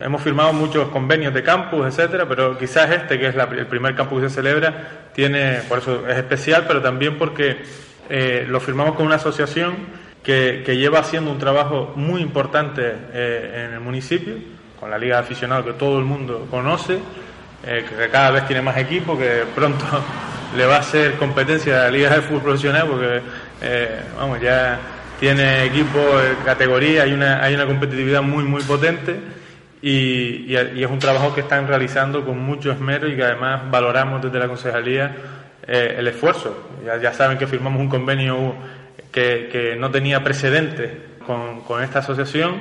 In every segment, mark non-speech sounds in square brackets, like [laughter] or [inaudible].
Hemos firmado muchos convenios de campus, etcétera, pero quizás este, que es la, el primer campus que se celebra, tiene, por eso es especial, pero también porque eh, lo firmamos con una asociación que, lleva haciendo un trabajo muy importante eh, en el municipio, con la Liga de Aficionados que todo el mundo conoce, eh, que cada vez tiene más equipo, que pronto [laughs] le va a hacer competencia a la Liga de Fútbol Profesional, porque vamos, ya tiene equipo categoría, hay una, hay una competitividad muy, muy potente. Y, y, y, es un trabajo que están realizando con mucho esmero y que además valoramos desde la concejalía eh, el esfuerzo. Ya, ya, saben que firmamos un convenio que, que no tenía precedentes con, con, esta asociación,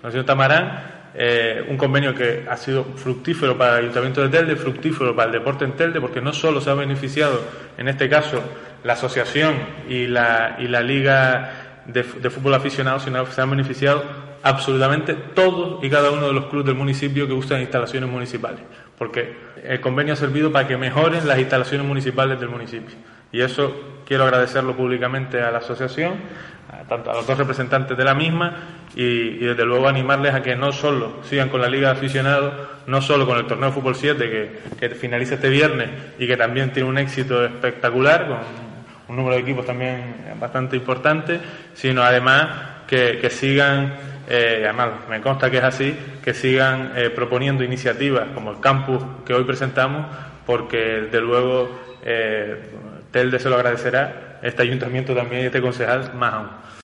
con el señor Tamarán, eh, un convenio que ha sido fructífero para el Ayuntamiento de Telde, fructífero para el deporte en Telde, porque no solo se ha beneficiado, en este caso, la asociación y la, y la Liga de, Fútbol Aficionado, sino que se han beneficiado absolutamente todos y cada uno de los clubes del municipio que usan instalaciones municipales, porque el convenio ha servido para que mejoren las instalaciones municipales del municipio. Y eso quiero agradecerlo públicamente a la asociación, a, los dos representantes de la misma, y, desde luego animarles a que no solo sigan con la Liga de Aficionados, no solo con el torneo de Fútbol 7 que, que finaliza este viernes y que también tiene un éxito espectacular, con un número de equipos también bastante importante, sino además que, que sigan eh, además me consta que es así, que sigan eh, proponiendo iniciativas como el campus que hoy presentamos, porque de luego eh, Telde se lo agradecerá, este ayuntamiento también y este concejal más aún.